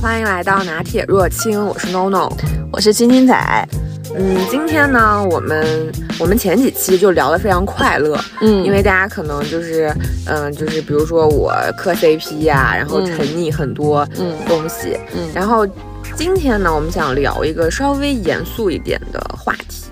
欢迎来到拿铁若清，我是 NONO，我是青青仔。嗯，今天呢，我们我们前几期就聊得非常快乐，嗯，因为大家可能就是，嗯，就是比如说我磕 CP 呀、然后沉溺很多嗯。东西，嗯。然后今天呢，我们想聊一个稍微严肃一点的话题，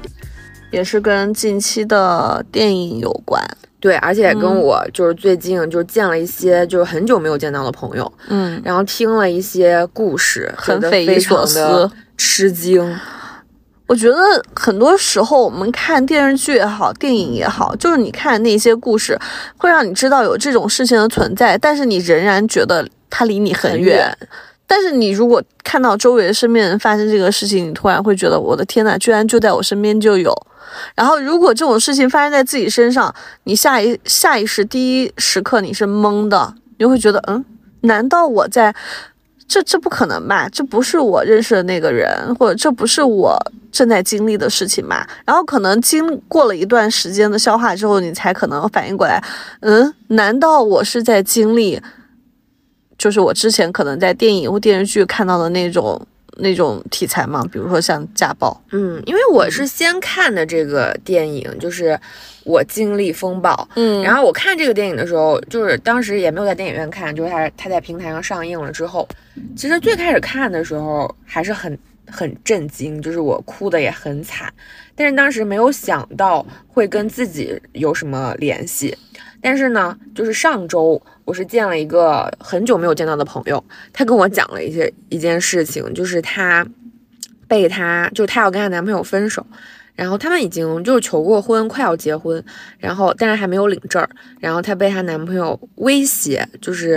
也是跟近期的电影有关。对，而且跟嗯我就是最近就是见了一些就是很久没有见到的朋友，嗯，然后听了一些故事，很非匪夷所常的思吃惊。我觉得很多时候我们看电视剧也好，电影也好，就是你看那些故事，会让你知道有这种事情的存在，但是你仍然觉得它离你很很远。但是你如果看到周围身边人发生这个事情，你突然会觉得我的天呐，居然就在我身边就有。然后如果这种事情发生在自己身上，你下一下意识第一时刻你是懵的，你会觉得嗯，难道我在？这这不可能吧？这不是我认识的那个人，或者这不是我正在经历的事情吧？然后可能经过了一段时间的消化之后，你才可能反应过来，嗯，难道我是在经历，就是我之前可能在电影或电视剧看到的那种那种题材嘛？比如说像家暴，嗯，因为我是先看的这个电影，就是我经历风暴。嗯然后我看这个电影的时候，就是当时也没有在电影院看，就是它它在平台上上映了之后，其实最开始看的时候还是很很震惊，就是我哭的也很惨，但是当时没有想到会跟自己有什么联系。但是呢，就是上周我是见了一个很久没有见到的朋友，他跟我讲了一些一件事情，就是他被他就是她要跟她男朋友分手，然后他们已经就是求过婚，快要结婚，然后但是还没有领证儿，然后她被她男朋友威胁，就是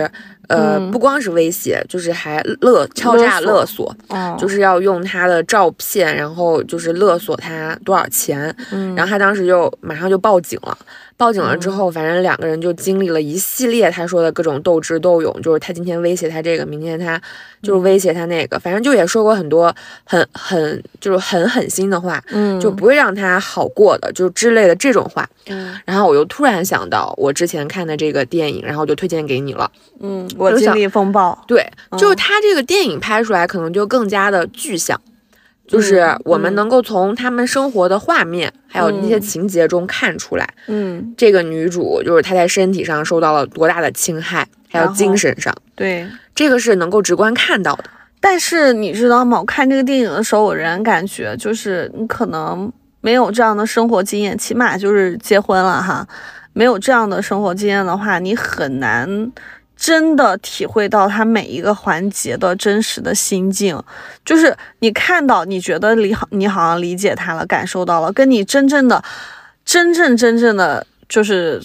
呃、嗯不光是威胁，就是还勒敲诈勒勒索，哦就是要用她的照片，然后就是勒索她多少钱，嗯然后她当时就马上就报警了。报警了之后，反正两个人就经历了一系列他说的各种斗智斗勇，就是他今天威胁他这个，明天他就是威胁他那个，反正就也说过很多很很就是很狠心的话，嗯就不会让他好过的，就之类的这种话。嗯然后我又突然想到我之前看的这个电影，然后我就推荐给你了。嗯，我经历风暴，对，就是嗯他这个电影拍出来可能就更加的具象，就是嗯我们嗯能够从他们生活的画面还有那些嗯情节中看出来，嗯，这个女主就是她在身体上受到了多大的侵害，还有精神上，对。这个是能够直观看到的。但是你知道吗？我看这个电影的时候，我仍然感觉就是你可能没有这样的生活经验，起码就是结婚了哈，没有这样的生活经验的话，你很难真的体会到他每一个环节的真实的心境。就是你看到，你觉得你好，你好像理解他了，感受到了，跟你真正的、真正真正的就是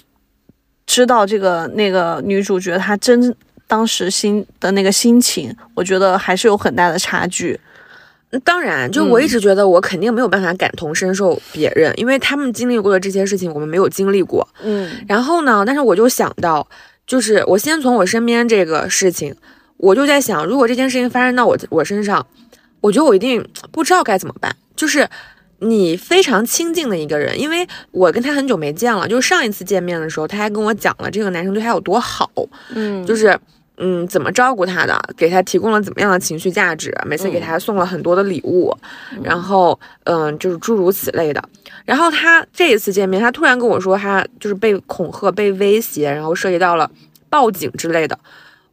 知道这个那个女主角她真当时心的那个心情，我觉得还是有很大的差距。嗯当然，就我一嗯直觉得我肯定没有办法感同身受别人，因为他们经历过的这些事情我们没有经历过。嗯然后呢，但是我就想到，就是我先从我身边这个事情，我就在想，如果这件事情发生到我我身上，我觉得我一定不知道该怎么办。就是你非常亲近的一个人，因为我跟他很久没见了，就是上一次见面的时候，他还跟我讲了这个男生对他有多好，嗯就是。嗯，怎么照顾他的？给他提供了怎么样的情绪价值？每次给他送了很多的礼物，然后嗯，就是诸如此类的。然后他这一次见面，他突然跟我说，他就是被恐吓、被威胁，然后涉及到了报警之类的。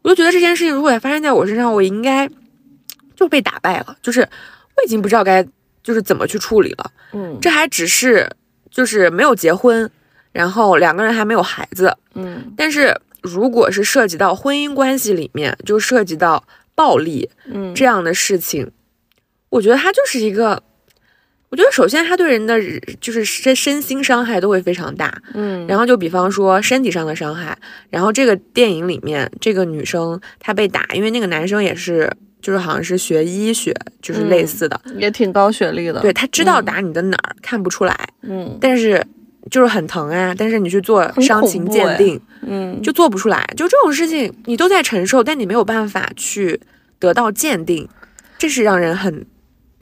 我就觉得这件事情如果也发生在我身上，我应该就被打败了，就是我已经不知道该就是怎么去处理了。嗯这还只是就是没有结婚，然后两个人还没有孩子，嗯但是如果是涉及到婚姻关系里面，就涉及到暴力嗯这样的事情，我觉得它就是一个，我觉得首先它对人的就是身身心伤害都会非常大。嗯然后就比方说身体上的伤害，然后这个电影里面这个女生她被打，因为那个男生也是就是好像是学医学，就是类似的，也挺高学历的。对，他知道打你的哪儿、看不出来，嗯但是就是很疼啊，但是你去做伤情鉴定。嗯就做不出来。就这种事情，你都在承受，但你没有办法去得到鉴定，这是让人很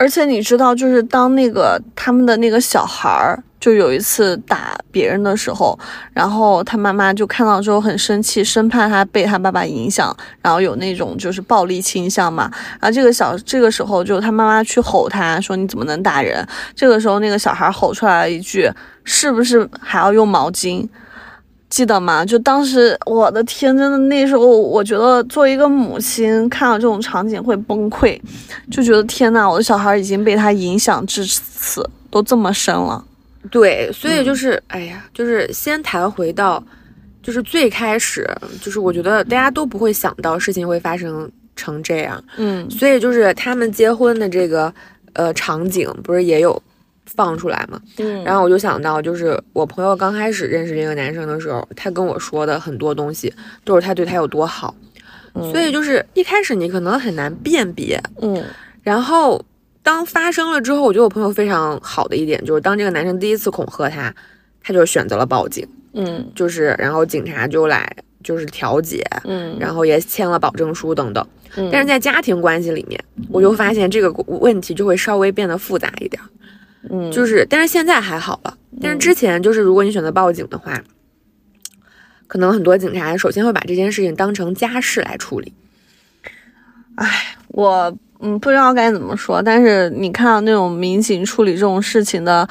而且你知道，就是当那个他们的那个小孩儿，就有一次打别人的时候，然后他妈妈就看到之后很生气，生怕他被他爸爸影响，然后有那种就是暴力倾向嘛。然后这个小这个时候就他妈妈去吼他说你怎么能打人？这个时候那个小孩吼出来了一句是不是还要用毛巾？记得吗？就当时我的天，真的那时候我觉得作为一个母亲看到这种场景会崩溃，就觉得天呐，我的小孩已经被他影响至此，都这么深了。对，所以就是，哎呀，就是先谈回到，就是最开始，就是我觉得大家都不会想到事情会发生成这样。嗯，所以就是他们结婚的这个呃场景，不是也有。放出来嘛，嗯，然后我就想到，就是我朋友刚开始认识这个男生的时候，他跟我说的很多东西都是他对他有多好，所以就是一开始你可能很难辨别，嗯，然后当发生了之后，我觉得我朋友非常好的一点就是，当这个男生第一次恐吓他，他就选择了报警，嗯，就是然后警察就来就是调解，嗯，然后也签了保证书等等，嗯，但是在家庭关系里面，我就发现这个问题就会稍微变得复杂一点。嗯，就是，但是现在还好了。但是之前就是，如果你选择报警的话，可能很多警察首先会把这件事情当成家事来处理。唉，我嗯不知道该怎么说，但是你看到那种民警处理这种事情的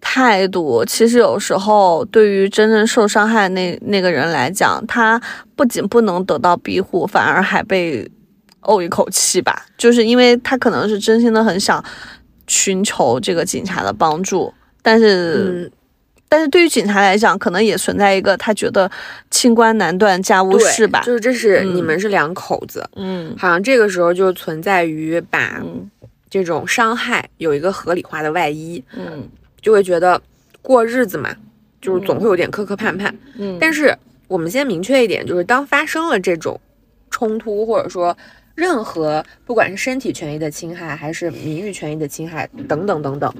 态度，其实有时候对于真正受伤害那那个人来讲，他不仅不能得到庇护，反而还被怄一口气吧，就是因为他可能是真心的很想。寻求这个警察的帮助，但是，但是对于警察来讲，可能也存在一个他觉得清官难断家务事吧，就是这是你们是两口子，嗯，好像这个时候就存在于把这种伤害有一个合理化的外衣，嗯，就会觉得过日子嘛，就是总会有点磕磕绊绊，嗯，但是我们先明确一点，就是当发生了这种冲突，或者说。任何不管是身体权益的侵害，还是名誉权益的侵害，等等等等，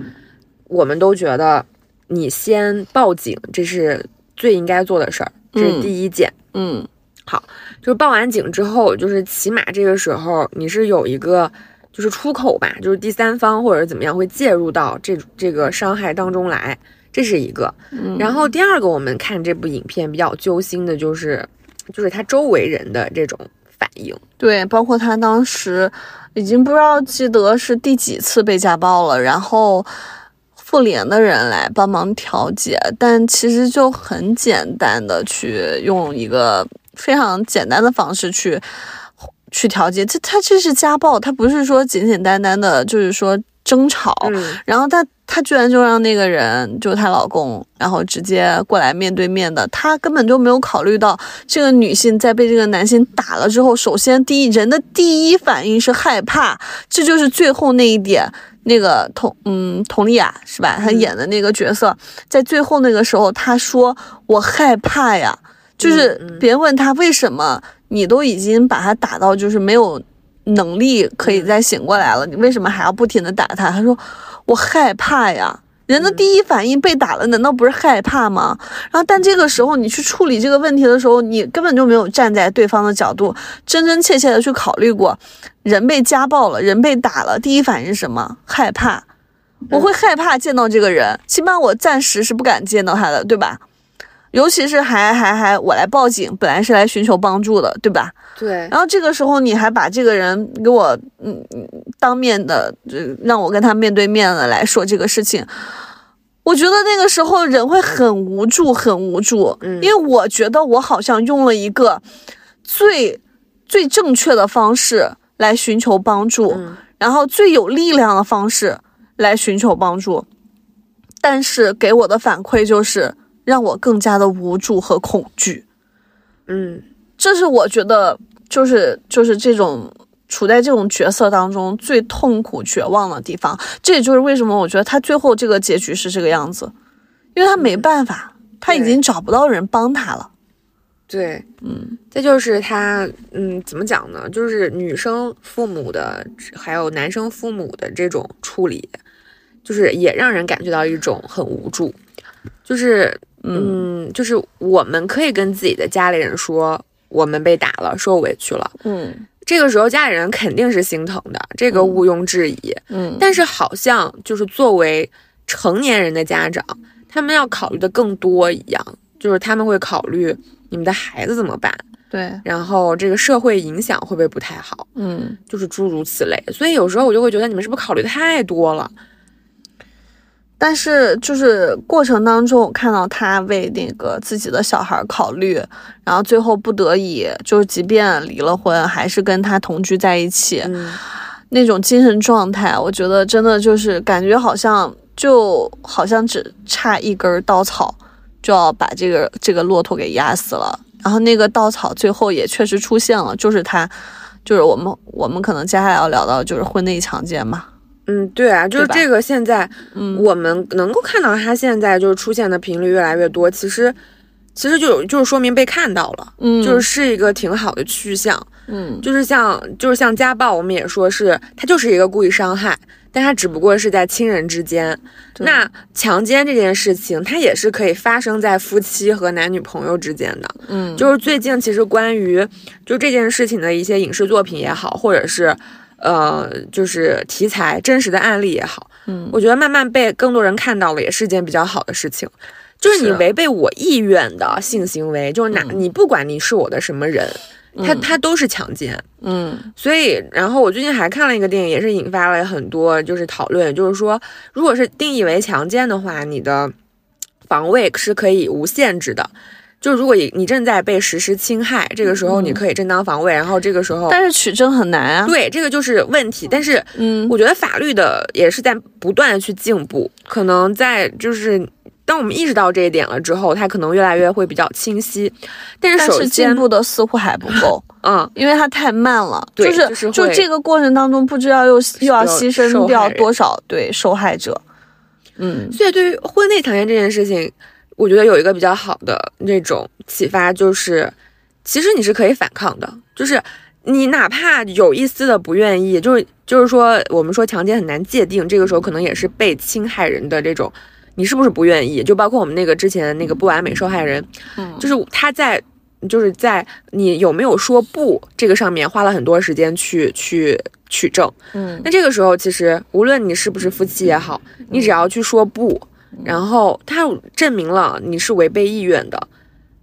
我们都觉得你先报警，这是最应该做的事儿，这是第一件。嗯，好，就是报完警之后，就是起码这个时候你是有一个就是出口吧，就是第三方或者怎么样会介入到这这个伤害当中来，这是一个。然后第二个，我们看这部影片比较揪心的就是，就是他周围人的这种。反应对，包括他当时已经不知道记得是第几次被家暴了，然后妇联的人来帮忙调解，但其实就很简单的去用一个非常简单的方式去去调解，这他这是家暴，他不是说简简单单的，就是说。争吵，然后她她居然就让那个人，就是她老公，然后直接过来面对面的，她根本就没有考虑到这个女性在被这个男性打了之后，首先第一人的第一反应是害怕，这就是最后那一点，那个佟嗯佟丽娅是吧？她演的那个角色，在最后那个时候，她说我害怕呀，就是别人问她为什么，你都已经把她打到就是没有。能力可以再醒过来了，你为什么还要不停的打他？他说我害怕呀。人的第一反应被打了，难道不是害怕吗？然后，但这个时候你去处理这个问题的时候，你根本就没有站在对方的角度，真真切切的去考虑过，人被家暴了，人被打了，第一反应是什么？害怕。我会害怕见到这个人，起码我暂时是不敢见到他的，对吧？尤其是还还还我来报警，本来是来寻求帮助的，对吧？对。然后这个时候你还把这个人给我嗯当面的，让我跟他面对面的来说这个事情，我觉得那个时候人会很无助，很无助。嗯。因为我觉得我好像用了一个最最正确的方式来寻求帮助，然后最有力量的方式来寻求帮助，但是给我的反馈就是。让我更加的无助和恐惧，嗯，这是我觉得就是就是这种处在这种角色当中最痛苦绝望的地方。这也就是为什么我觉得他最后这个结局是这个样子，因为他没办法，他已经找不到人帮他了。对，嗯，再就是他，嗯，怎么讲呢？就是女生父母的还有男生父母的这种处理，就是也让人感觉到一种很无助，就是。嗯，就是我们可以跟自己的家里人说，我们被打了，受委屈了。嗯，这个时候家里人肯定是心疼的，这个毋庸置疑。嗯，但是好像就是作为成年人的家长，他们要考虑的更多一样，就是他们会考虑你们的孩子怎么办，对，然后这个社会影响会不会不太好，嗯，就是诸如此类。所以有时候我就会觉得你们是不是考虑太多了？但是就是过程当中，我看到他为那个自己的小孩考虑，然后最后不得已，就是即便离了婚，还是跟他同居在一起，嗯，那种精神状态，我觉得真的就是感觉好像就好像只差一根稻草，就要把这个这个骆驼给压死了。然后那个稻草最后也确实出现了，就是他，就是我们我们可能接下来要聊到就是婚内强奸嘛。嗯，对啊，就是这个现在嗯我们能够看到他现在就是出现的频率越来越多，其实其实就有就是说明被看到了，嗯，就是是一个挺好的趋向。嗯就是像就是像家暴，我们也说是他就是一个故意伤害，但他只不过是在亲人之间。那强奸这件事情，它也是可以发生在夫妻和男女朋友之间的。嗯就是最近其实关于就这件事情的一些影视作品也好，或者是呃就是题材真实的案例也好，嗯我觉得慢慢被更多人看到了，也是件比较好的事情。就是你违背我意愿的性行为，就是哪、嗯你不管你是我的什么人，他嗯他都是强奸。嗯所以，然后我最近还看了一个电影，也是引发了很多就是讨论，就是说，如果是定义为强奸的话，你的防卫是可以无限制的。就如果你你正在被实施侵害，这个时候你可以正当防卫，然后这个时候，嗯但是取证很难啊。对这个就是问题。但是嗯我觉得法律的也是在不断的去进步，可能在就是当我们意识到这一点了之后，它可能越来越会比较清晰。但是进，步的似乎还不够。嗯，因为它太慢了，就是就这个过程当中，不知道又又要牺牲掉多少对受害者。嗯所以对于婚内强奸这件事情，我觉得有一个比较好的那种启发，就是其实你是可以反抗的，就是你哪怕有一丝的不愿意，就是就是说我们说强奸很难界定，这个时候可能也是被侵害人的这种。你是不是不愿意？就包括我们那个之前那个不完美受害人，嗯就是他在就是在你有没有说不这个上面花了很多时间去去取证。嗯那这个时候，其实无论你是不是夫妻也好，你只要去说不，然后他证明了你是违背意愿的，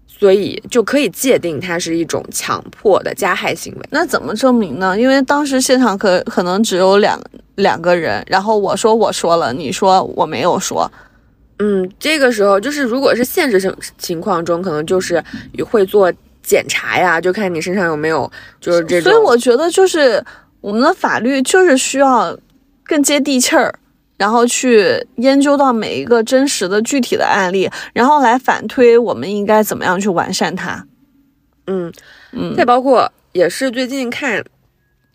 所以就可以界定它是一种强迫的加害行为。那怎么证明呢？因为当时现场可可能只有两两个人，然后我说我说了，你说我没有说。嗯，这个时候就是如果是现实情情况中，可能就是会做检查呀，就看你身上有没有就是这种。所以我觉得就是我们的法律就是需要更接地气儿。然后去研究到每一个真实的具体的案例，然后来反推我们应该怎么样去完善它。嗯，嗯再包括也是最近看，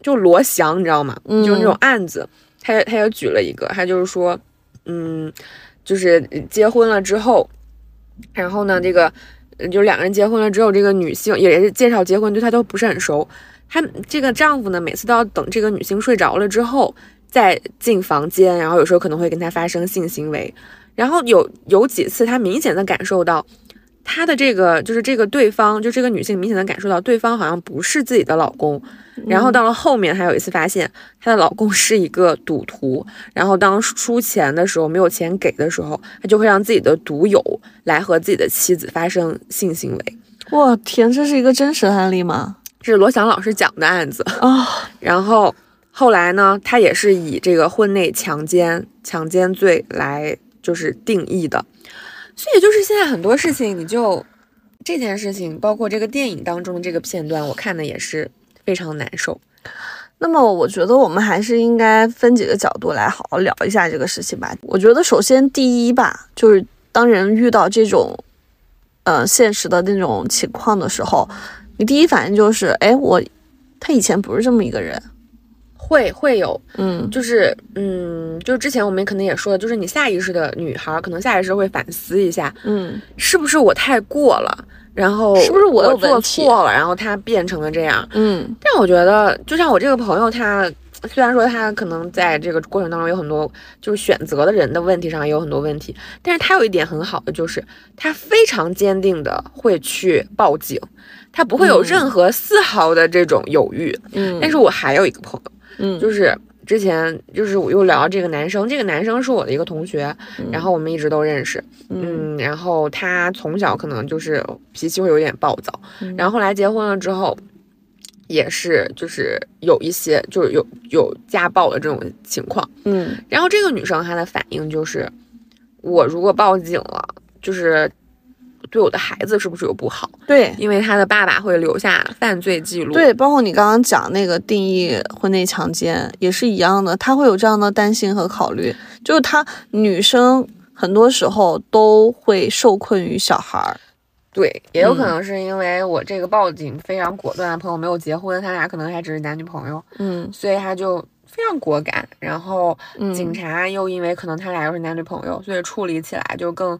就罗翔，你知道吗？嗯就是那种案子，他也他也举了一个，他就是说，嗯，就是结婚了之后，然后呢，这个呃就两个人结婚了之后，这个女性也是介绍结婚，对他都不是很熟。他这个丈夫呢，每次都要等这个女性睡着了之后再进房间，然后有时候可能会跟他发生性行为。然后有有几次，他明显的感受到，他的这个就是这个对方，就这个女性明显的感受到对方好像不是自己的老公。然后到了后面，还有一次发现她的老公是一个赌徒，然后当输钱的时候没有钱给的时候，他就会让自己的赌友来和自己的妻子发生性行为。我天，这是一个真实的案例吗？这是罗翔老师讲的案子。啊、然后后来呢，他也是以这个婚内强奸、强奸罪来就是定义的。所以就是现在很多事情，你就这件事情，包括这个电影当中这个片段，我看的也是非常难受。那么我觉得我们还是应该分几个角度来好好聊一下这个事情吧。我觉得首先第一吧，就是当人遇到这种，呃，现实的那种情况的时候，你第一反应就是，哎，我他以前不是这么一个人，会会有，嗯就是嗯，就是之前我们可能也说了，就是你下意识的女孩，可能下意识会反思一下，嗯是不是我太过了，然后是不是我有做错了，然后他变成了这样。嗯但我觉得，就像我这个朋友，他虽然说他可能在这个过程当中有很多就是选择的人的问题上也有很多问题，但是他有一点很好的就是他非常坚定的会去报警，他不会有嗯任何丝毫的这种犹豫。嗯，但是我还有一个朋友，嗯。就是之前就是我又聊到这个男生，这个男生是我的一个同学，然后我们一直都认识，嗯，然后他从小可能就是脾气会有点暴躁，然后后来结婚了之后，也是就是有一些就是有有家暴的这种情况，嗯。然后这个女生她的反应就是，我如果报警了，就是对我的孩子是不是有不好？对因为他的爸爸会留下犯罪记录。对，包括你刚刚讲那个定义婚内强奸也是一样的，他会有这样的担心和考虑，就是他女生很多时候都会受困于小孩儿，对，也有嗯可能是因为我这个报警非常果断的朋友没有结婚，他俩可能还只是男女朋友，嗯所以他就非常果敢。然后嗯警察又因为可能他俩又是男女朋友，所以处理起来就更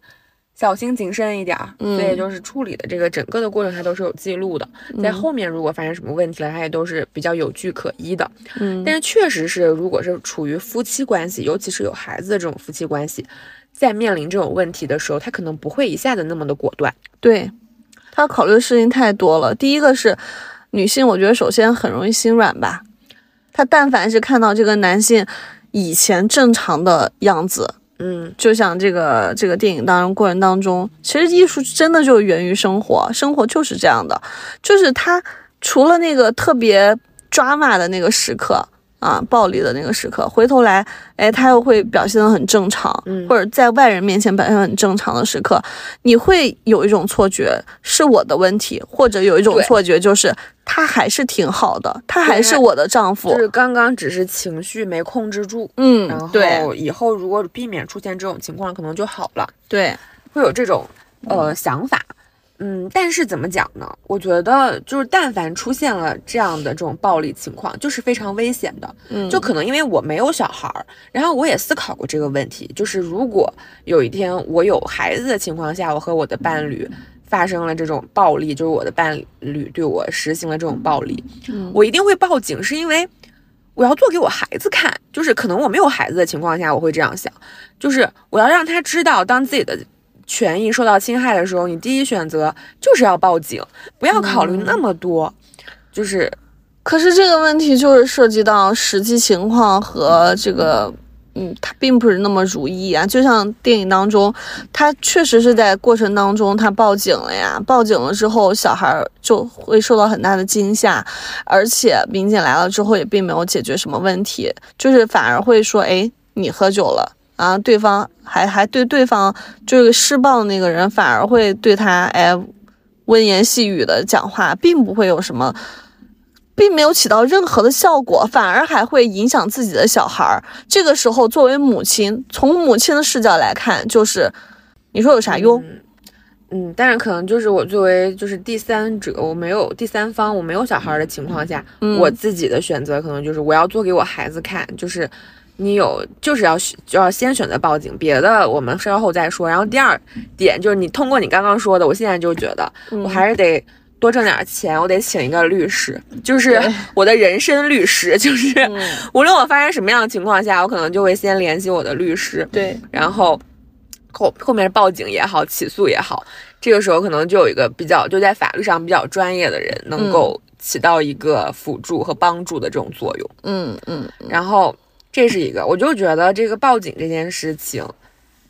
小心谨慎一点儿。嗯所以就是处理的这个整个的过程，它都是有记录的。在后面如果发生什么问题了，它也都是比较有据可依的。嗯但是确实是，如果是处于夫妻关系，尤其是有孩子的这种夫妻关系，在面临这种问题的时候，他可能不会一下子那么的果断。对，他考虑的事情太多了。第一个是女性，我觉得首先很容易心软吧。她但凡是看到这个男性以前正常的样子，嗯，就像这个这个电影当中过程当中，其实艺术真的就源于生活，生活就是这样的，就是他除了那个特别抓马的那个时刻啊，暴力的那个时刻，回头来，哎，他又会表现得很正常，嗯或者在外人面前表现很正常的时刻，你会有一种错觉是我的问题，或者有一种错觉就是他还是挺好的，他还是我的丈夫就，是刚刚只是情绪没控制住，嗯然，后以后如果避免出现这种情况，可能就好了，对，会有这种呃想法。嗯，但是怎么讲呢？我觉得就是，但凡出现了这样的这种暴力情况，就是非常危险的。嗯，就可能因为我没有小孩儿，然后我也思考过这个问题，就是如果有一天我有孩子的情况下，我和我的伴侣发生了这种暴力，就是我的伴侣对我实行了这种暴力，嗯我一定会报警，是因为我要做给我孩子看，就是可能我没有孩子的情况下，我会这样想，就是我要让他知道，当自己的。权益受到侵害的时候，你第一选择就是要报警，不要考虑那么多，就是可是这个问题就是涉及到实际情况和这个，嗯，他并不是那么如意啊。就像电影当中，他确实是在过程当中他报警了呀，报警了之后，小孩儿就会受到很大的惊吓，而且民警来了之后也并没有解决什么问题，就是反而会说，哎，你喝酒了。啊，对方还还对对方就是施暴的那个人，反而会对他哎温言细语的讲话，并不会有什么并没有起到任何的效果，反而还会影响自己的小孩儿。这个时候，作为母亲，从母亲的视角来看，就是你说有啥用？嗯，但是可能就是我作为就是第三者，我没有第三方，我没有小孩的情况下，嗯我自己的选择可能就是我要做给我孩子看，就是你有就是要选就要先选择报警，别的我们稍后再说。然后第二点就是你通过你刚刚说的，我现在就觉得我还是得。多挣点钱，我得请一个律师，就是我的人身律师，就是无论我发生什么样的情况下，我可能就会先联系我的律师，对，然后后后面报警也好，起诉也好，这个时候可能就有一个比较就在法律上比较专业的人，能够起到一个辅助和帮助的这种作用。嗯嗯然后这是一个，我就觉得这个报警这件事情，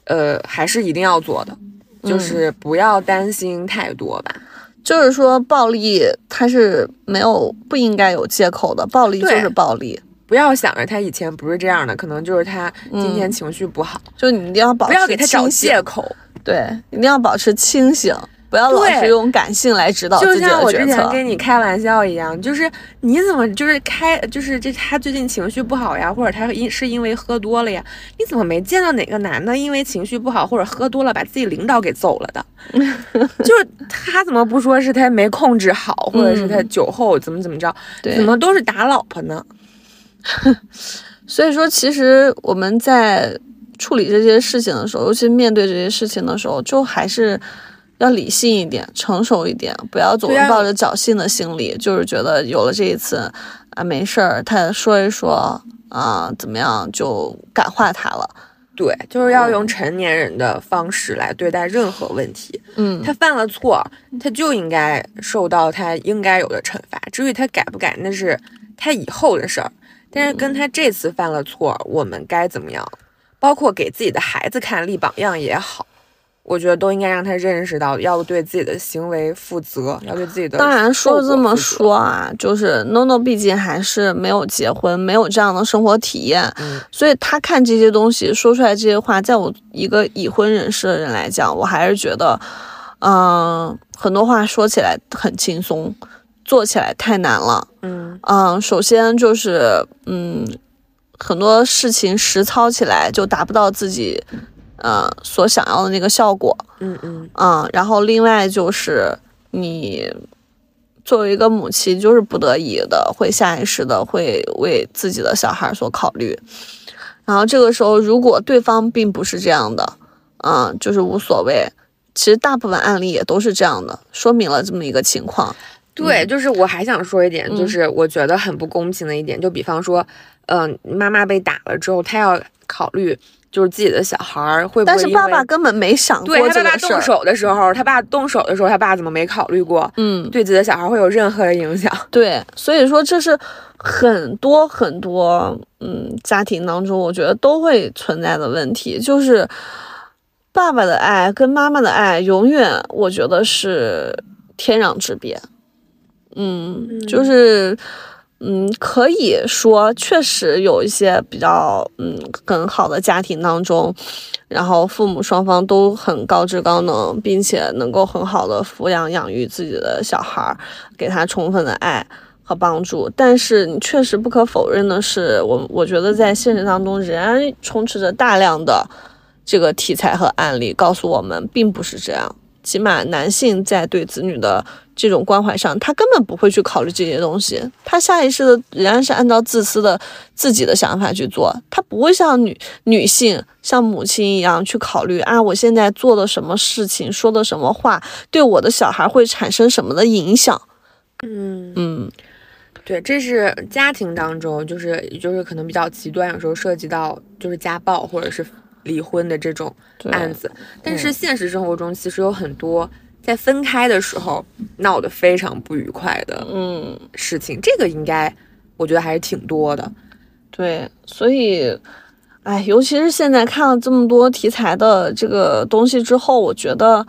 呃，还是一定要做的，就是不要担心太多吧。就是说暴力它是没有不应该有借口的，暴力就是暴力，不要想着他以前不是这样的，可能就是他今天情绪不好，就你一定要保不持要给他找借口。对，一定要保持清醒，不要老对是用感性来指导就自己像我之前。跟你开玩笑一样，就是你怎么就是开就是这他最近情绪不好呀，或者他因是因为喝多了呀？你怎么没见到哪个男的因为情绪不好或者喝多了把自己领导给揍了的？就是他怎么不说是他没控制好，或者是他酒后怎么怎么着？对怎么都是打老婆呢？所以说，其实我们在处理这些事情的时候，尤其面对这些事情的时候，就还是要理性一点、成熟一点，不要总是抱着侥幸的心理，就是觉得有了这一次啊没事儿，他说一说啊怎么样就感化他了对，就是要用成年人的方式来对待任何问题。嗯，他犯了错，他就应该受到他应该有的惩罚。至于他改不改，那是他以后的事儿。但是跟他这次犯了错，我们该怎么样？包括给自己的孩子看立榜样也好，我觉得都应该让他认识到要对自己的行为负责，要对自己的当然说这么说啊，就是 NONO 毕竟还是没有结婚，没有这样的生活体验，嗯所以他看这些东西说出来这些话，在我一个已婚人士的人来讲，我还是觉得，嗯、很多话说起来很轻松，做起来太难了。嗯嗯，首先就是，嗯，很多事情实操起来就达不到自己，呃，所想要的那个效果。嗯嗯嗯，然后另外就是你作为一个母亲，就是不得已的，会下意识的会为自己的小孩所考虑。然后这个时候，如果对方并不是这样的，嗯，就是无所谓。其实大部分案例也都是这样的，说明了这么一个情况。对，就是我还想说一点，嗯就是我觉得很不公平的一点，就比方说，嗯、妈妈被打了之后，她要考虑就是自己的小孩儿会不会但是爸爸根本没想过对他爸爸动这个事儿。手的时候，他爸动手的时候，他爸怎么没考虑过嗯，对自己的小孩会有任何的影响？对，所以说这是很多很多嗯家庭当中，我觉得都会存在的问题，就是爸爸的爱跟妈妈的爱，永远我觉得是天壤之别。嗯，就是。嗯，嗯可以说确实有一些比较嗯很好的家庭当中，然后父母双方都很高知高能，并且能够很好的抚养养育自己的小孩儿，给他充分的爱和帮助。但是你确实不可否认的是，我我觉得在现实当中仍然充斥着大量的这个题材和案例，告诉我们并不是这样。起码男性在对子女的这种关怀上，他根本不会去考虑这些东西，他下意识的仍然是按照自私的自己的想法去做，他不会像女女性像母亲一样去考虑啊，我现在做的什么事情，说的什么话，对我的小孩会产生什么的影响。嗯，嗯。对，这是家庭当中，就是就是可能比较极端，有时候涉及到就是家暴或者是离婚的这种案子。但是现实生活中，其实有很多在分开的时候闹得非常不愉快的嗯，事情，这个应该我觉得还是挺多的。对，所以，哎，尤其是现在看了这么多题材的这个东西之后，我觉得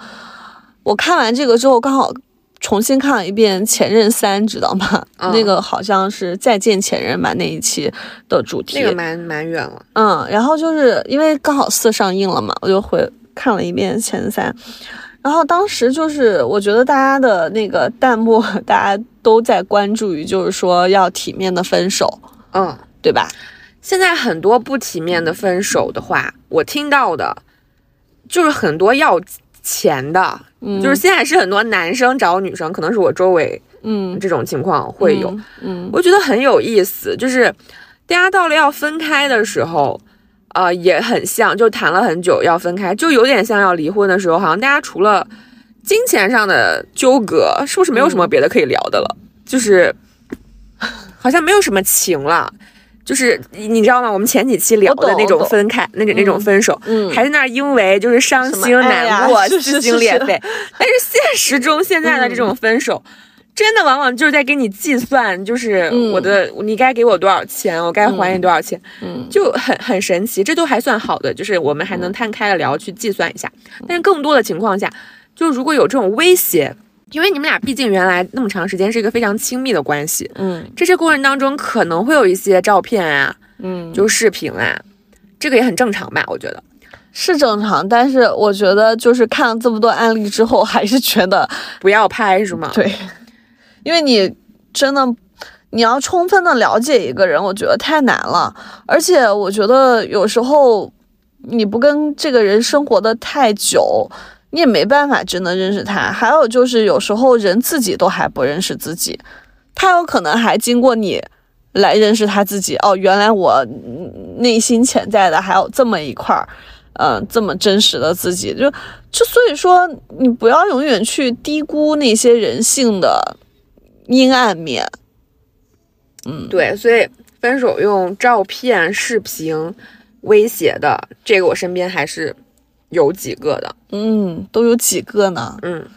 我看完这个之后，刚好重新看了一遍《前任三》，知道吗？嗯那个好像是《再见前任》吧，那一期的主题。那个蛮蛮远了，嗯，然后就是因为刚好四上映了嘛，我就回看了一遍前任三，然后当时就是我觉得大家的那个弹幕，大家都在关注于就是说要体面的分手，嗯。对吧？现在很多不体面的分手的话，我听到的，就是很多要钱的，嗯就是现在是很多男生找女生，可能是我周围嗯这种情况会有，嗯，我觉得很有意思，就是大家到了要分开的时候。啊、也很像，就谈了很久要分开，就有点像要离婚的时候，好像大家除了金钱上的纠葛，是不是没有什么别的可以聊的了？就是好像没有什么情了。就是你你知道吗？我们前几期聊的那种分开，那种那种分手，嗯还在那儿因为就是伤心难过、撕心裂肺。但是现实中现在的这种分手，真的往往就是在给你计算，就是嗯我的、你该给我多少钱，我该还你多少钱，嗯就很很神奇。这都还算好的，就是我们还能摊开了聊去计算一下。但是更多的情况下，就如果有这种威胁，因为你们俩毕竟原来那么长时间是一个非常亲密的关系，嗯这些过程当中可能会有一些照片啊，嗯，就视频啊，这个也很正常吧？我觉得。是正常，但是我觉得就是看了这么多案例之后，还是觉得不要拍是吗？对，因为你真的你要充分的了解一个人，我觉得太难了，而且我觉得有时候你不跟这个人生活的太久。你也没办法真的认识他，还有就是有时候人自己都还不认识自己，他有可能还经过你来认识他自己。哦，原来我嗯内心潜在的还有这么一块儿，嗯、这么真实的自己，就就所以说，你不要永远去低估那些人性的阴暗面。嗯对，所以分手用照片、视频威胁的，这个我身边还是有几个的。嗯，都有几个呢？嗯，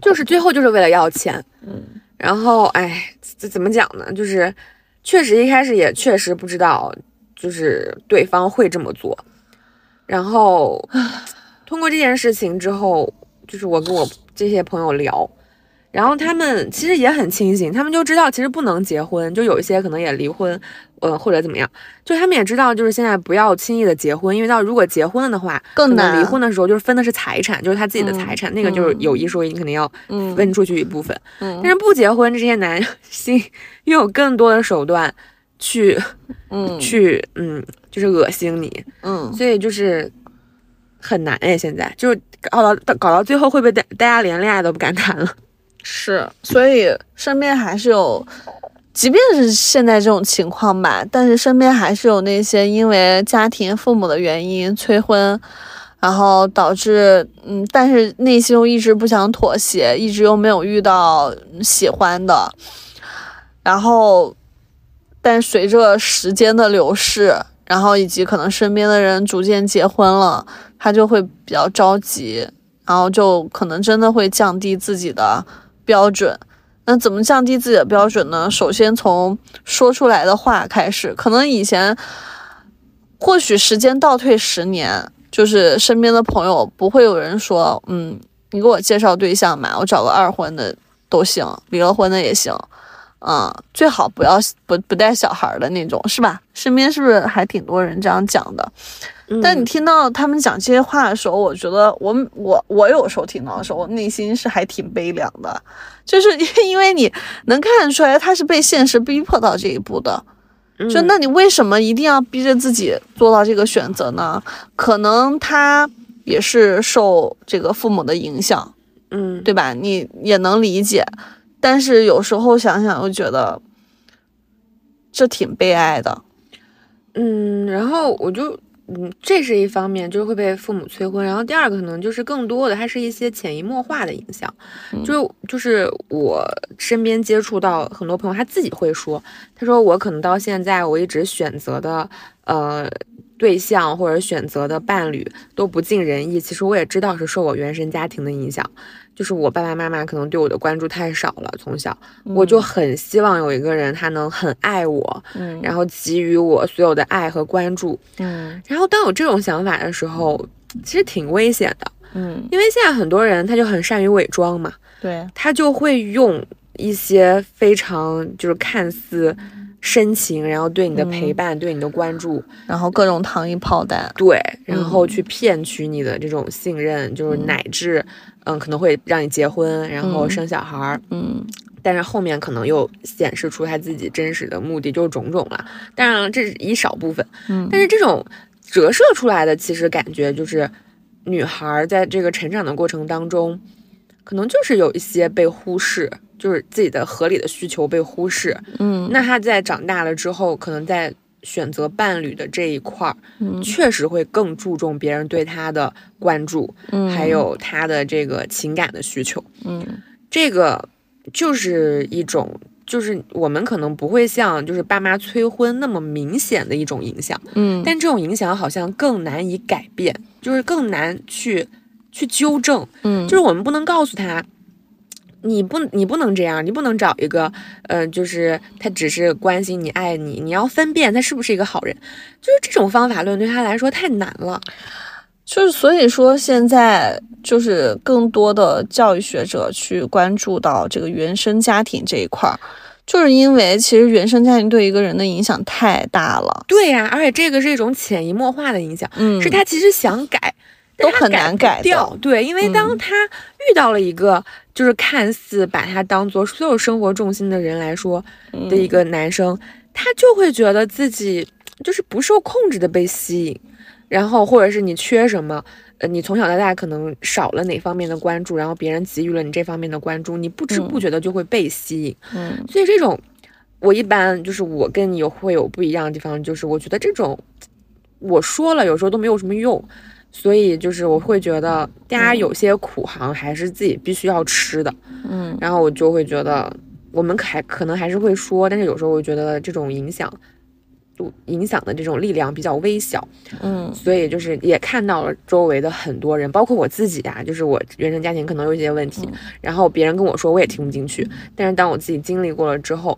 就是最后就是为了要钱。嗯，然后哎，这怎么讲呢？就是确实一开始也确实不知道，就是对方会这么做。然后通过这件事情之后，就是我跟我这些朋友聊。然后他们其实也很清醒，他们就知道其实不能结婚，就有一些可能也离婚，呃或者怎么样，就他们也知道就是现在不要轻易的结婚，因为到如果结婚了的话，更难。离婚的时候就是分的是财产，就是他自己的财产，那个就是有一说一，你肯定要分出去一部分。嗯。但是不结婚，这些男性又有更多的手段去，嗯，去嗯，就是恶心你，嗯，所以就是很难哎，现在就是搞到搞到最后会不会大大家连恋爱都不敢谈了？是，所以身边还是有，即便是现在这种情况吧，但是身边还是有那些因为家庭、父母的原因催婚，然后导致嗯，但是内心又一直不想妥协，一直又没有遇到喜欢的，然后，但随着时间的流逝，然后以及可能身边的人逐渐结婚了，他就会比较着急，然后就可能真的会降低自己的。标准，那怎么降低自己的标准呢？首先从说出来的话开始。可能以前，或许时间倒退十年，就是身边的朋友不会有人说：“嗯，你给我介绍对象嘛，我找个二婚的都行，离了婚的也行。”嗯，最好不要不不带小孩的那种，是吧？身边是不是还挺多人这样讲的？但你听到他们讲这些话的时候，我觉得我我我有时候听到的时候，我内心是还挺悲凉的，就是 因为你能看出来他是被现实逼迫到这一步的。就那你为什么一定要逼着自己做到这个选择呢？可能他也是受这个父母的影响，嗯，对吧？你也能理解。但是有时候想想又觉得，这挺悲哀的，嗯，然后我就，嗯，这是一方面，就是会被父母催婚，然后第二个可能就是更多的，它是一些潜移默化的影响，就就是我身边接触到很多朋友，他自己会说，他说我可能到现在我一直选择的，呃。对象或者选择的伴侣都不尽人意，其实我也知道是受我原生家庭的影响，就是我爸爸妈妈可能对我的关注太少了，从小我就很希望有一个人他能很爱我，嗯，然后给予我所有的爱和关注，嗯，然后当有这种想法的时候，其实挺危险的，嗯，因为现在很多人他就很善于伪装嘛，对，他就会用一些非常就是看似。深情，然后对你的陪伴，对你的关注，然后各种糖衣炮弹，对，然后去骗取你的这种信任，就是乃至，嗯，可能会让你结婚，然后生小孩儿，嗯，但是后面可能又显示出他自己真实的目的，就是种种了。当然了，这是一少部分，嗯，但是这种折射出来的，其实感觉就是女孩在这个成长的过程当中，可能就是有一些被忽视。就是自己的合理的需求被忽视，嗯，那他在长大了之后，可能在选择伴侣的这一块儿，嗯，确实会更注重别人对他的关注，嗯，还有他的这个情感的需求，嗯，这个就是一种，就是我们可能不会像就是爸妈催婚那么明显的一种影响，嗯，但这种影响好像更难以改变，就是更难去去纠正，嗯，就是我们不能告诉他。你不，你不能这样，你不能找一个，呃，就是他只是关心你、爱你，你要分辨他是不是一个好人，就是这种方法论对他来说太难了。就是所以说，现在就是更多的教育学者去关注到这个原生家庭这一块儿，就是因为其实原生家庭对一个人的影响太大了。对呀，而且这个是一种潜移默化的影响，嗯，是他其实想改。都很难改掉，对，因为当他遇到了一个就是看似把他当做所有生活重心的人来说的一个男生，他就会觉得自己就是不受控制的被吸引，然后或者是你缺什么，呃，你从小到大可能少了哪方面的关注，然后别人给予了你这方面的关注，你不知不觉的就会被吸引，嗯，所以这种我一般就是我跟你有会有不一样的地方，就是我觉得这种我说了有时候都没有什么用。所以就是我会觉得，大家有些苦行还是自己必须要吃的，嗯，然后我就会觉得，我们还可能还是会说，但是有时候我觉得这种影响影响的这种力量比较微小，嗯。所以就是也看到了周围的很多人，包括我自己啊，就是我原生家庭可能有一些问题，然后别人跟我说我也听不进去，但是当我自己经历过了之后，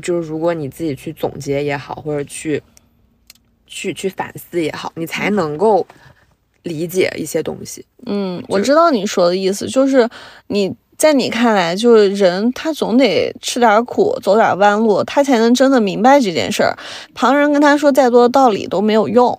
就是如果你自己去总结也好，或者去去去反思也好，你才能够理解一些东西。嗯，我知道你说的意思，就是你在你看来，就是人他总得吃点苦，走点弯路，他才能真的明白这件事儿。旁人跟他说再多的道理都没有用。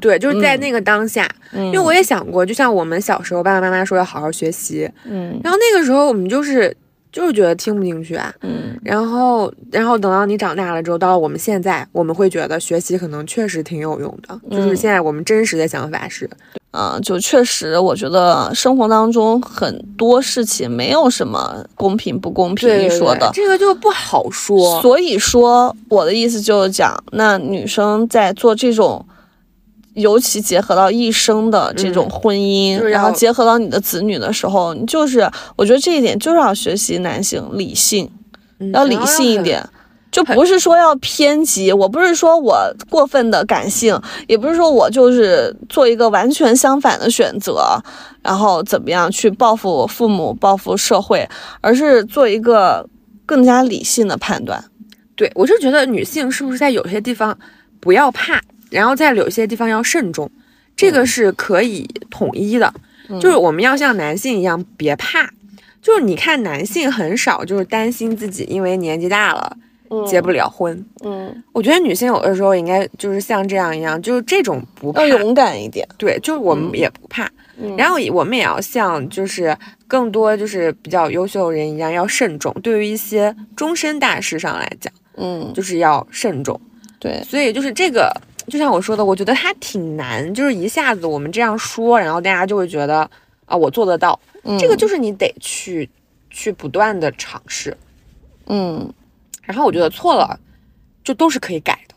对，就是在嗯那个当下，嗯因为我也想过，就像我们小时候爸爸妈妈说要好好学习，嗯然后那个时候我们就是就是觉得听不进去啊，嗯然后然后等到你长大了之后，到了我们现在，我们会觉得学习可能确实挺有用的，就是嗯现在我们真实的想法是，啊、就确实，我觉得生活当中很多事情没有什么公平不公平对一说的。这个就不好说。所以说，我的意思就是讲，那女生在做这种，尤其结合到一生的这种婚姻，嗯就是然后结合到你的子女的时候，你就是，我觉得这一点就是要学习男性理性，嗯要理性一。点。就不是说要偏激，我不是说我过分的感性，也不是说我就是做一个完全相反的选择，然后怎么样去报复我父母、报复社会，而是做一个更加理性的判断。对我就觉得女性是不是在有些地方不要怕，然后在有些地方要慎重，这个是可以统一的。就是我们要像男性一样别怕，就是你看男性很少就是担心自己因为年纪大了结不了婚。嗯，我觉得女性有的时候应该就是像这样一样，就是这种不怕要，勇敢一点。对，就是我们也不怕。嗯然后我们也要像就是更多就是比较优秀的人一样，要慎重。对于一些终身大事上来讲，嗯，就是要慎重。对，所以就是这个，就像我说的，我觉得它挺难，就是一下子我们这样说，然后大家就会觉得啊，我做得到。这个就是你得去去不断的尝试，嗯然后我觉得错了，就都是可以改的。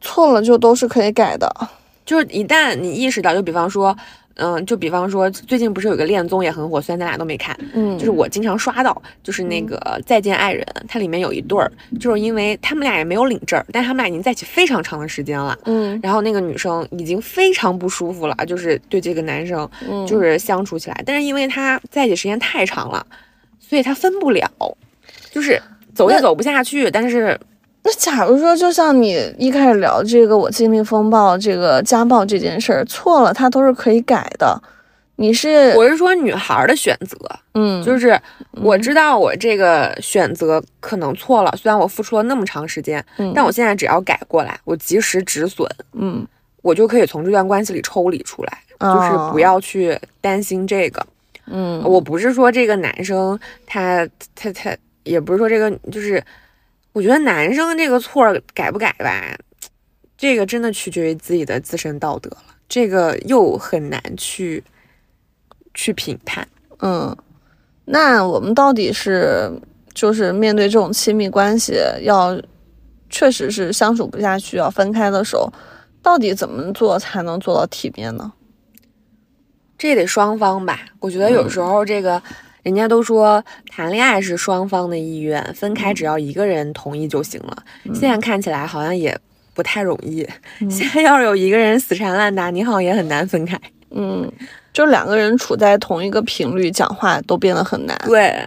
错了就都是可以改的。就是一旦你意识到，就比方说，嗯，就比方说，最近不是有个恋综也很火，虽然咱俩都没看，嗯就是我经常刷到，就是那个《再见爱人》，它里面有一对儿，就是因为他们俩也没有领证，但他们俩已经在一起非常长的时间了。嗯然后那个女生已经非常不舒服了，就是对这个男生嗯就是相处起来，但是因为他在一起时间太长了，所以他分不了，就是走也走不下去。但是那假如说，就像你一开始聊这个我经历风暴、这个家暴这件事儿，错了，它都是可以改的。你是我是说女孩儿的选择，嗯，就是我知道我这个选择可能错了，虽然我付出了那么长时间，嗯但我现在只要改过来，我及时止损，嗯，我就可以从这段关系里抽离出来，就是哦不要去担心这个。嗯我不是说这个男生他他他，也不是说这个就是，我觉得男生这个错改不改吧，这个真的取决于自己的自身道德了，这个又很难去去评判。嗯，那我们到底是就是面对这种亲密关系，要确实是相处不下去要分开的时候，到底怎么做才能做到体面呢？这得双方吧，我觉得有时候这个。人家都说谈恋爱是双方的意愿，分开只要一个人同意就行了。现在看起来好像也不太容易。现在要是有一个人死缠烂打，你好像也很难分开。嗯，就两个人处在同一个频率讲话都变得很难。对，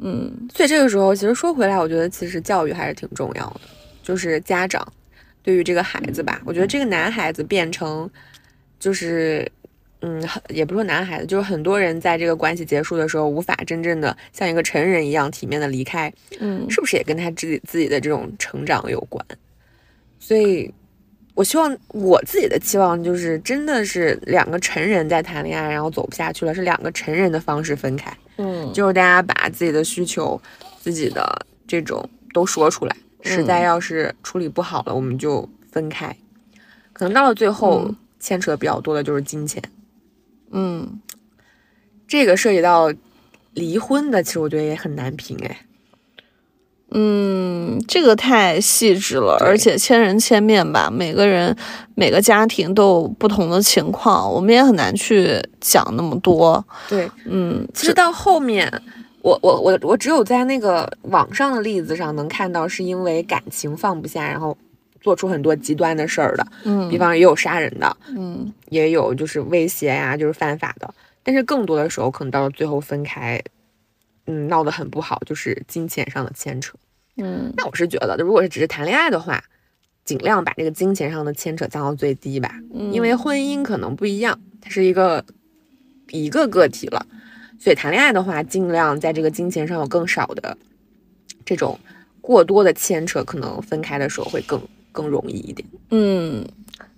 嗯所以这个时候，其实说回来，我觉得其实教育还是挺重要的，就是家长对于这个孩子吧，我觉得这个男孩子变成就是。嗯，很也不是说男孩子，就是很多人在这个关系结束的时候，无法真正的像一个成人一样体面的离开，嗯是不是也跟他自己自己的这种成长有关？所以，我希望我自己的期望就是，真的是两个成人在谈恋爱，然后走不下去了，是两个成人的方式分开。嗯就是大家把自己的需求、自己的这种都说出来，实在要是处理不好了，我们就分开。可能到了最后，牵扯比较多的就是金钱，嗯这个涉及到离婚的，其实我觉得也很难评哎。嗯，这个太细致了，而且千人千面吧，每个人每个家庭都有不同的情况，我们也很难去讲那么多。对，嗯，其实到后面，我我我我只有在那个网上的例子上能看到，是因为感情放不下，然后做出很多极端的事儿的。嗯，比方也有杀人的，嗯也有就是威胁呀、就是犯法的。但是更多的时候，可能到了最后分开，嗯，闹得很不好，就是金钱上的牵扯。嗯那我是觉得，如果是只是谈恋爱的话，尽量把这个金钱上的牵扯降到最低吧，嗯，因为婚姻可能不一样，它是一个一个个体了，所以谈恋爱的话，尽量在这个金钱上有更少的这种过多的牵扯，可能分开的时候会更更容易一点。嗯，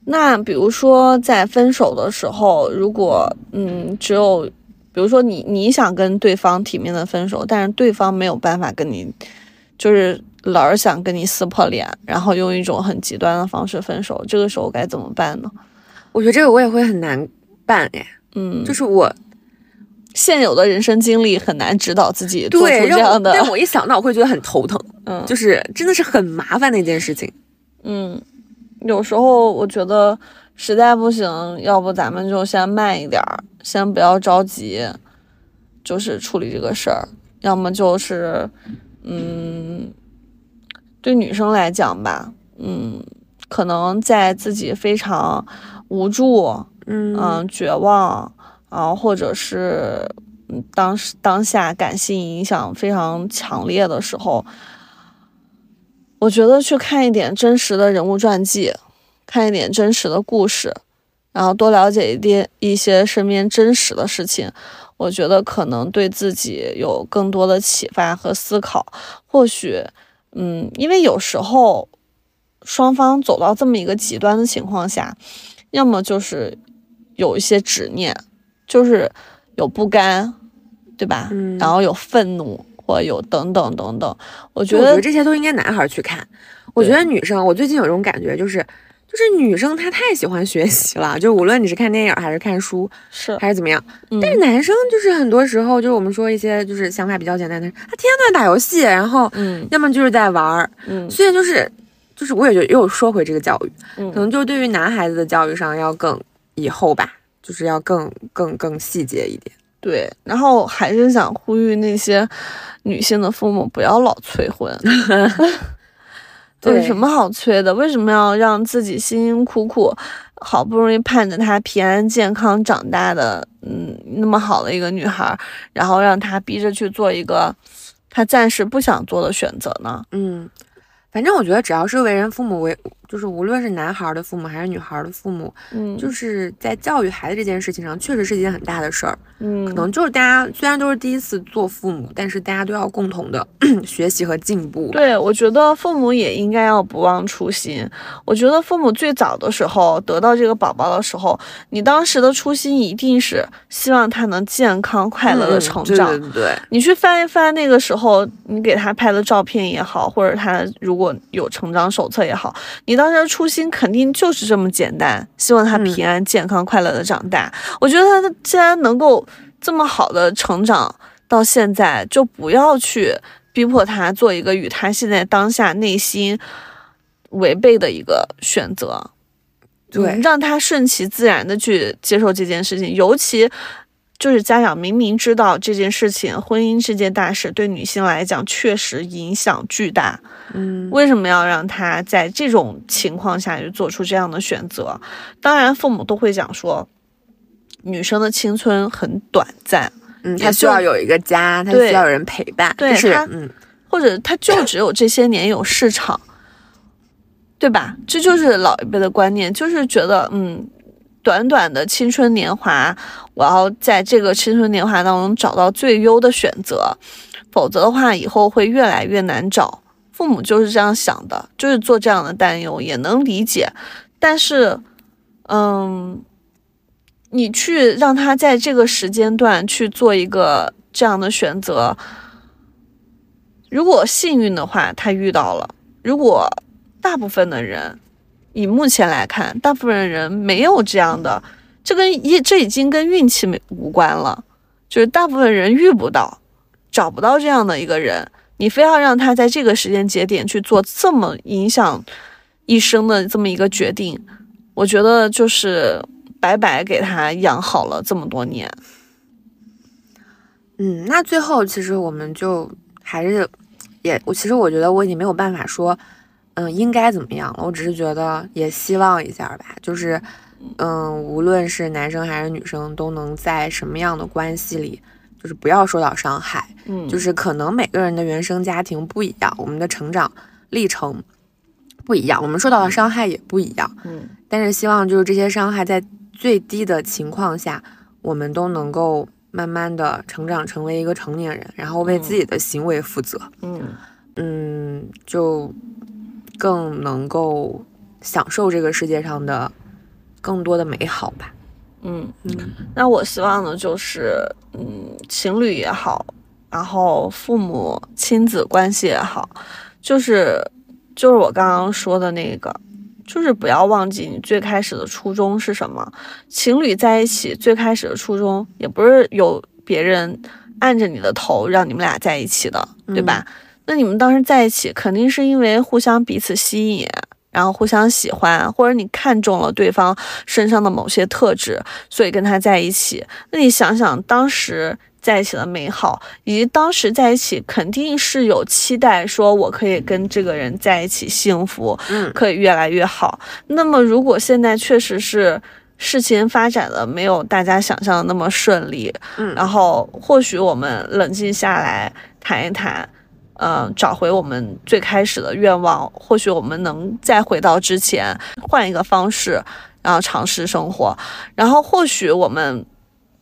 那比如说在分手的时候，如果嗯只有，比如说你你想跟对方体面的分手，但是对方没有办法跟你，就是老是想跟你撕破脸，然后用一种很极端的方式分手，这个时候该怎么办呢？我觉得这个我也会很难办哎，嗯，就是我现有的人生经历很难指导自己做出这样的，但我一想到我会觉得很头疼，嗯，就是真的是很麻烦的一件事情。嗯，有时候我觉得实在不行，要不咱们就先慢一点儿，先不要着急，就是处理这个事儿。要么就是，嗯，对女生来讲吧，嗯，可能在自己非常无助、嗯嗯、绝望，然后或者是嗯当时当下感性影响非常强烈的时候，我觉得去看一点真实的人物传记，看一点真实的故事，然后多了解一点一些身边真实的事情，我觉得可能对自己有更多的启发和思考。或许，嗯，因为有时候双方走到这么一个极端的情况下，要么就是有一些执念，就是有不甘，对吧？嗯然后有愤怒，或有等等等等。我觉我觉得得这些都应该男孩儿去看。我觉得女生，我最近有一种感觉，就是就是女生她太喜欢学习了，就无论你是看电影还是看书是，还是怎么样，嗯但是男生就是很多时候就是我们说一些就是想法比较简单的，他天天都在打游戏，然后嗯要么就是在玩儿，嗯所以就是就是我也就又说回这个教育，嗯可能就对于男孩子的教育上要更以后吧，就是要更更更细节一点。对，然后还是想呼吁那些女性的父母不要老催婚。有什么好催的？为什么要让自己辛辛苦苦，好不容易盼着她平安健康长大的，嗯，那么好的一个女孩，然后让她逼着去做一个她暂时不想做的选择呢？嗯，反正我觉得只要是为人父母为，就是无论是男孩儿的父母还是女孩儿的父母，嗯，就是在教育孩子这件事情上，确实是一件很大的事儿。嗯，可能就是大家虽然都是第一次做父母，但是大家都要共同的 学习和进步。对，我觉得父母也应该要不忘初心。我觉得父母最早的时候得到这个宝宝的时候，你当时的初心一定是希望他能健康快乐的嗯对成长。对对，你去翻一翻那个时候你给他拍的照片也好，或者他如果有成长手册也好，你当时的初心肯定就是这么简单，希望他嗯平安、健康、快乐的长大。我觉得他既然能够这么好的成长到现在，就不要去逼迫他做一个与他现在当下内心违背的一个选择。对嗯让他顺其自然的去接受这件事情，尤其就是家长明明知道这件事情，婚姻这件大事对女性来讲确实影响巨大，嗯，为什么要让她在这种情况下去做出这样的选择？当然，父母都会讲说，女生的青春很短暂，嗯，她需要有一个家，她需要有人陪伴。对他就是嗯，或者她就只有这些年有市场，对吧？这就是老一辈的观念，就是觉得嗯，短短的青春年华，我要在这个青春年华当中找到最优的选择，否则的话以后会越来越难找。父母就是这样想的，就是做这样的担忧，也能理解。但是，嗯，你去让他在这个时间段去做一个这样的选择，如果幸运的话，他遇到了；如果大部分的人，以目前来看，大部分人没有这样的，这跟一这已经跟运气没无关了，就是大部分人遇不到，找不到这样的一个人，你非要让他在这个时间节点去做这么影响一生的这么一个决定，我觉得就是白白给他养好了这么多年。嗯，那最后其实我们就还是也，我其实我觉得我已经没有办法说，嗯，应该怎么样了。我只是觉得也希望一下吧，就是，嗯，无论是男生还是女生，都能在什么样的关系里，就是不要受到伤害。嗯，就是可能每个人的原生家庭不一样，我们的成长历程不一样，我们受到的伤害也不一样。嗯但是希望就是这些伤害在最低的情况下，我们都能够慢慢的成长成为一个成年人，然后为自己的行为负责。嗯嗯，就更能够享受这个世界上的更多的美好吧。嗯。嗯那我希望呢，就是嗯，情侣也好，然后父母亲子关系也好，就是就是我刚刚说的那个，就是不要忘记你最开始的初衷是什么。情侣在一起最开始的初衷，也不是有别人按着你的头让你们俩在一起的，对吧？那你们当时在一起，肯定是因为互相彼此吸引。然后互相喜欢，或者你看中了对方身上的某些特质，所以跟他在一起。那你想想当时在一起的美好，以及当时在一起肯定是有期待，说我可以跟这个人在一起幸福，嗯可以越来越好。那么如果现在确实是事情发展的没有大家想象的那么顺利，嗯然后或许我们冷静下来谈一谈。呃，找回我们最开始的愿望，或许我们能再回到之前，换一个方式，然后尝试生活，然后或许我们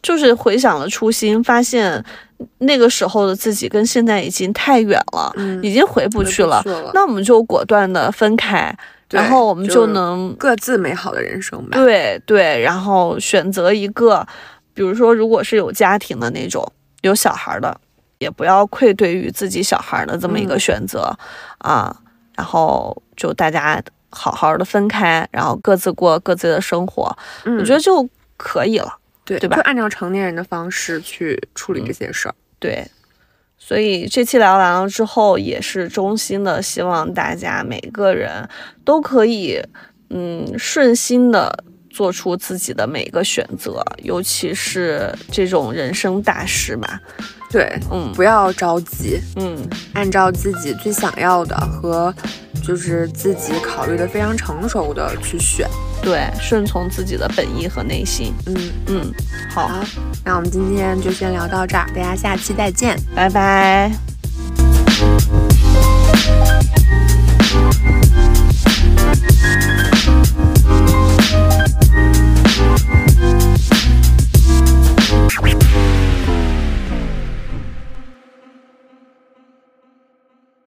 就是回想了初心，发现那个时候的自己跟现在已经太远了，嗯已经回不去了。那我们就果断的分开，然后我们就就是能各自美好的人生吧。对对，然后选择一个，比如说如果是有家庭的那种，有小孩的，也不要愧对于自己小孩的这么一个嗯选择、啊，然后就大家好好的分开，然后各自过各自的生活，嗯，我觉得就可以了。对对吧就按照成年人的方式去处理这些事儿。对，所以这期聊完了之后，也是衷心的希望大家每个人都可以，嗯，顺心的做出自己的每一个选择，尤其是这种人生大事嘛。对，嗯不要着急，嗯，按照自己最想要的和就是自己考虑的非常成熟的去选。对，顺从自己的本意和内心。嗯，嗯，好，好，那我们今天就先聊到这儿，大家下期再见。拜拜。Thank